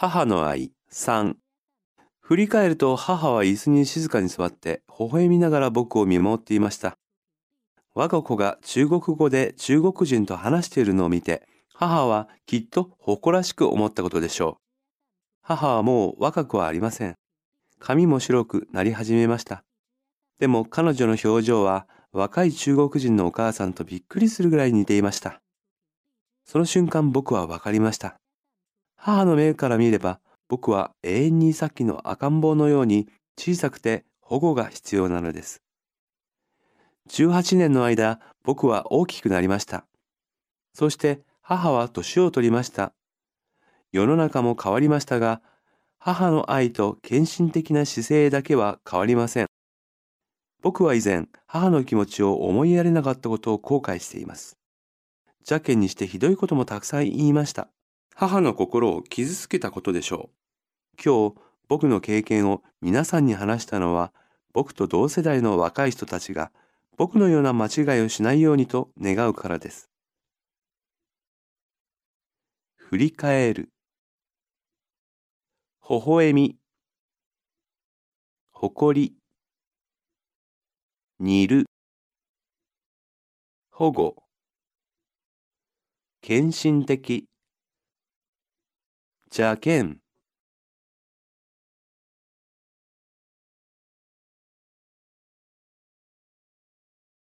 母の愛3振り返ると母は椅子に静かに座って微笑みながら僕を見守っていました。我が子が中国語で中国人と話しているのを見て母はきっと誇らしく思ったことでしょう。母はもう若くはありません。髪も白くなり始めました。でも彼女の表情は若い中国人のお母さんとびっくりするぐらい似ていました。その瞬間僕は分かりました。母の目から見れば僕は永遠にさっきの赤ん坊のように小さくて保護が必要なのです。18年の間僕は大きくなりました。そして母は年を取りました。世の中も変わりましたが、母の愛と献身的な姿勢だけは変わりません。僕は以前、母の気持ちを思いやれなかったことを後悔しています。邪険にしてひどいこともたくさん言いました。母の心を傷つけたことでしょう。今日、僕の経験を皆さんに話したのは、僕と同世代の若い人たちが、僕のような間違いをしないようにと願うからです。振り返る。微笑み。誇り。煮る。保護。献身的。じゃけん。